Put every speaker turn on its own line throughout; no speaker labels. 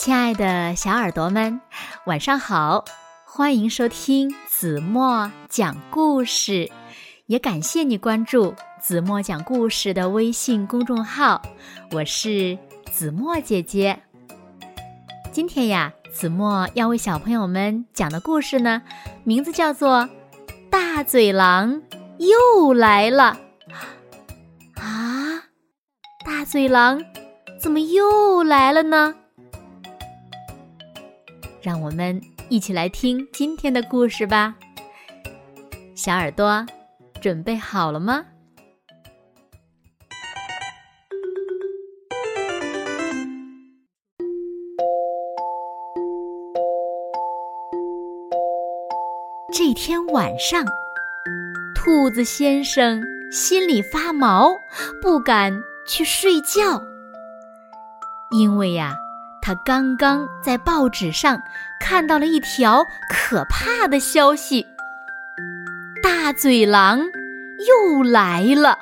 亲爱的小耳朵们，晚上好！欢迎收听子墨讲故事，也感谢你关注子墨讲故事的微信公众号。我是子墨姐姐。今天呀，子墨要为小朋友们讲的故事呢，名字叫做《大嘴狼又来了》。啊，大嘴狼怎么又来了呢？让我们一起来听今天的故事吧，小耳朵准备好了吗？这天晚上，兔子先生心里发毛，不敢去睡觉，因为呀。他刚刚在报纸上看到了一条可怕的消息：大嘴狼又来了。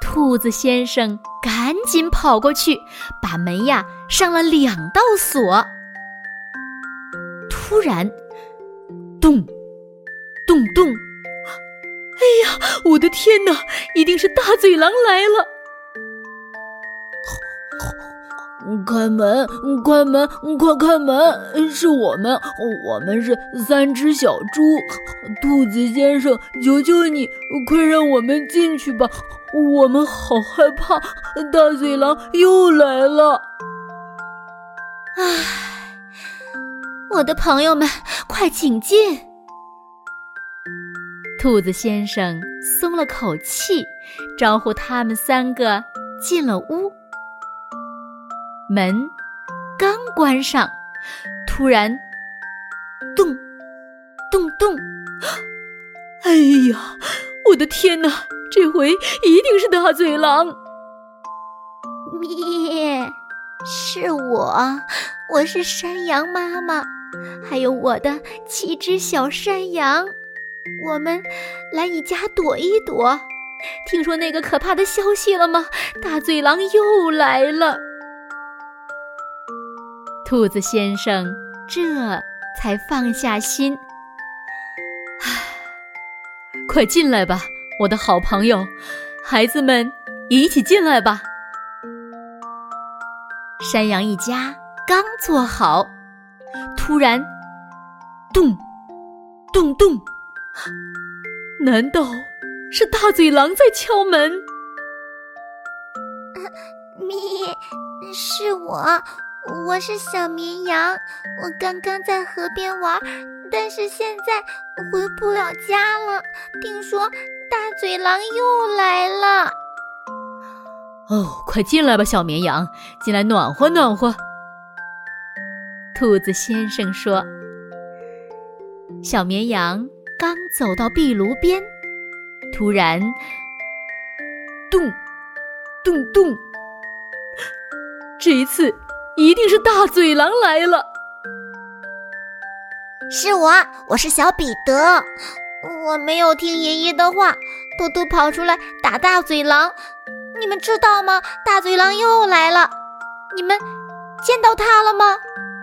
兔子先生赶紧跑过去，把门呀上了两道锁。突然，咚，咚咚！哎呀，我的天哪！一定是大嘴狼来了。
开门！开门！快开门！是我们，我们是三只小猪。兔子先生，求求你，快让我们进去吧！我们好害怕，大嘴狼又来了。
唉，我的朋友们，快请进！兔子先生松了口气，招呼他们三个进了屋。门刚关上，突然，咚，咚咚！哎呀，我的天哪！这回一定是大嘴狼！
咩，是我，我是山羊妈妈，还有我的七只小山羊，我们来你家躲一躲。听说那个可怕的消息了吗？大嘴狼又来了。
兔子先生这才放下心。唉，快进来吧，我的好朋友，孩子们一起进来吧。山羊一家刚坐好，突然，咚，咚咚，难道是大嘴狼在敲门？
咪，是我。我是小绵羊，我刚刚在河边玩，但是现在回不了家了。听说大嘴狼又来了。
哦，快进来吧，小绵羊，进来暖和暖和。兔子先生说：“小绵羊刚走到壁炉边，突然，咚，咚咚，这一次。”一定是大嘴狼来了！
是我，我是小彼得。我没有听爷爷的话，偷偷跑出来打大嘴狼。你们知道吗？大嘴狼又来了。你们见到他了吗？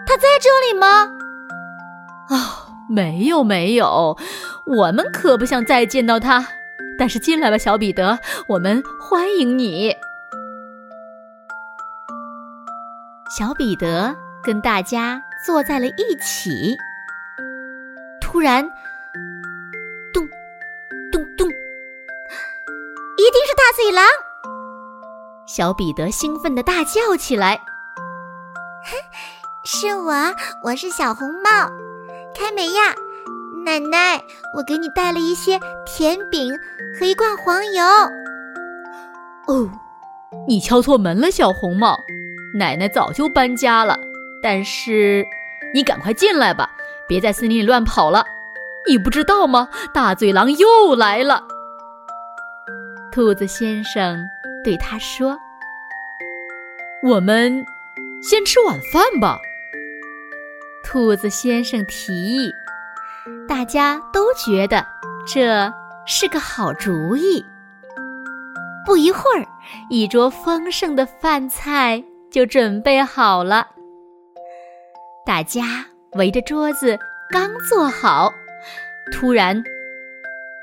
他在这里吗？
哦，没有没有，我们可不想再见到他。但是进来吧，小彼得，我们欢迎你。小彼得跟大家坐在了一起。突然，咚，咚咚，
一定是大嘴狼！
小彼得兴奋的大叫起来：“
是我，我是小红帽，开门呀！奶奶，我给你带了一些甜饼和一罐黄油。”
哦，你敲错门了，小红帽。奶奶早就搬家了，但是你赶快进来吧，别在森林里乱跑了。你不知道吗？大嘴狼又来了。兔子先生对他说：“我们先吃晚饭吧。”兔子先生提议，大家都觉得这是个好主意。不一会儿，一桌丰盛的饭菜。就准备好了。大家围着桌子刚坐好，突然，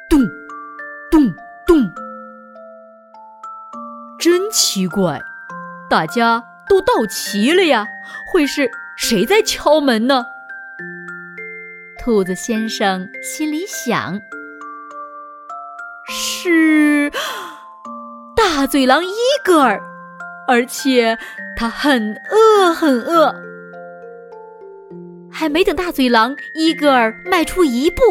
咚，咚咚，真奇怪，大家都到齐了呀，会是谁在敲门呢？
兔子先生心里想：是大嘴狼伊格尔，而且他很饿，很饿。还没等大嘴狼伊格尔迈出一步，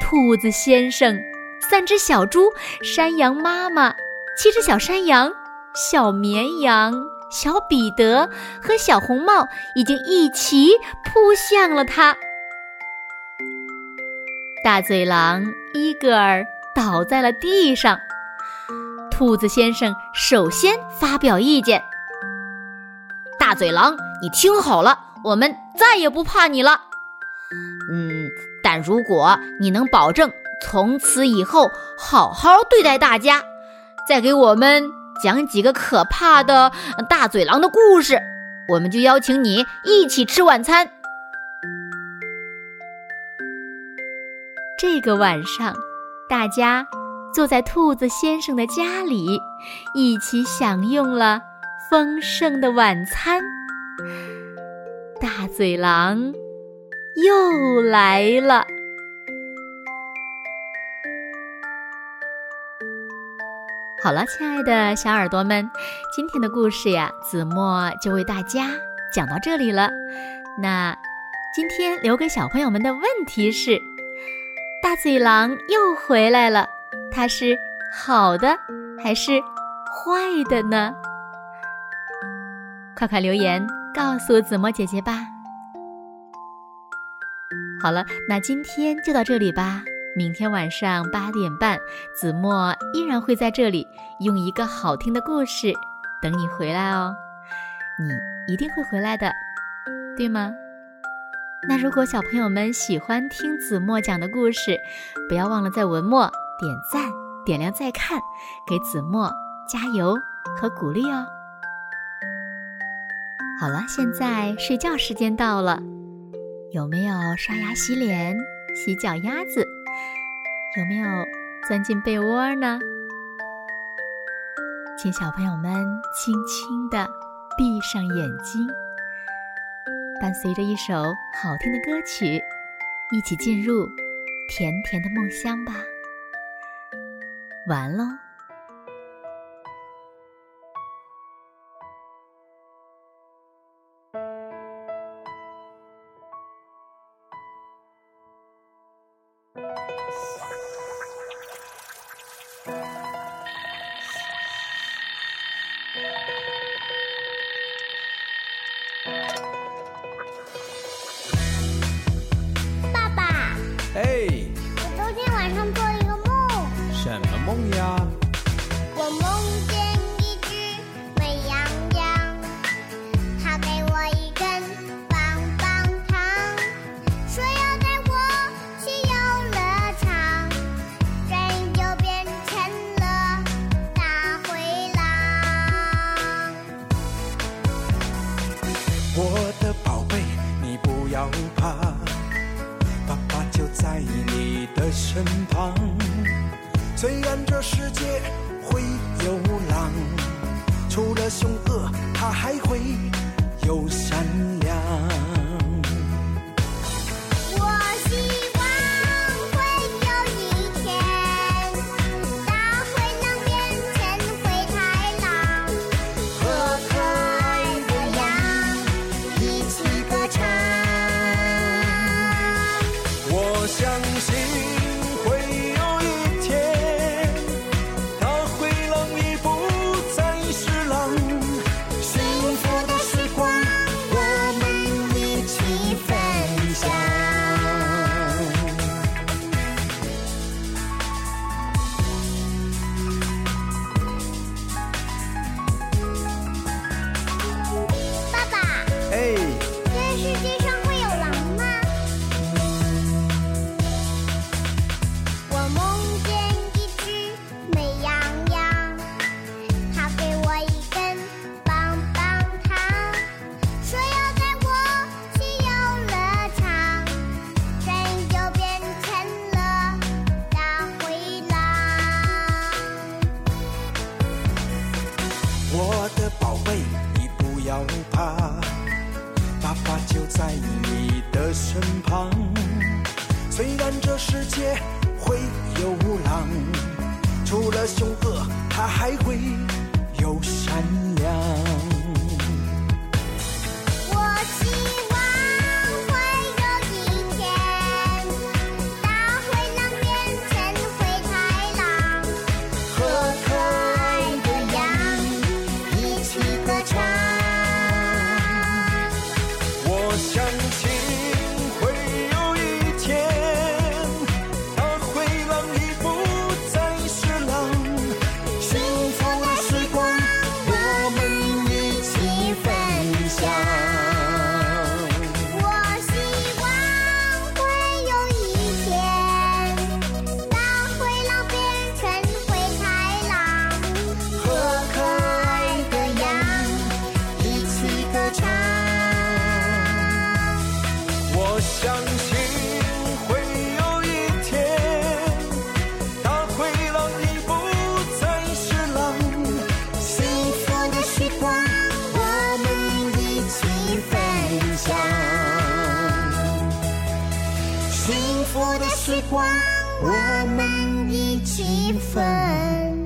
兔子先生、三只小猪、山羊妈妈、七只小山羊、小绵羊、小彼得和小红帽已经一起扑向了他。大嘴狼伊格尔倒在了地上，兔子先生首先发表意见：“大嘴狼，你听好了。”我们再也不怕你了，嗯，但如果你能保证从此以后好好对待大家，再给我们讲几个可怕的大嘴狼的故事，我们就邀请你一起吃晚餐。这个晚上，大家坐在兔子先生的家里，一起享用了丰盛的晚餐。大嘴狼又来了。好了，亲爱的小耳朵们，今天的故事呀，子墨就为大家讲到这里了。那今天留给小朋友们的问题是：大嘴狼又回来了，它是好的还是坏的呢？快快留言！告诉子墨姐姐吧。好了，那今天就到这里吧。明天晚上八点半，子墨依然会在这里用一个好听的故事等你回来哦。你一定会回来的，对吗？那如果小朋友们喜欢听子墨讲的故事，不要忘了在文末点赞、点亮再看，给子墨加油和鼓励哦。好了，现在睡觉时间到了，有没有刷牙、洗脸、洗脚丫子？有没有钻进被窝呢？请小朋友们轻轻地闭上眼睛，伴随着一首好听的歌曲，一起进入甜甜的梦乡吧。完喽
凶恶，它还会有善。相信会有一天大灰狼已不再是狼幸福的时光我们一起分享。
幸福的时光我们一起分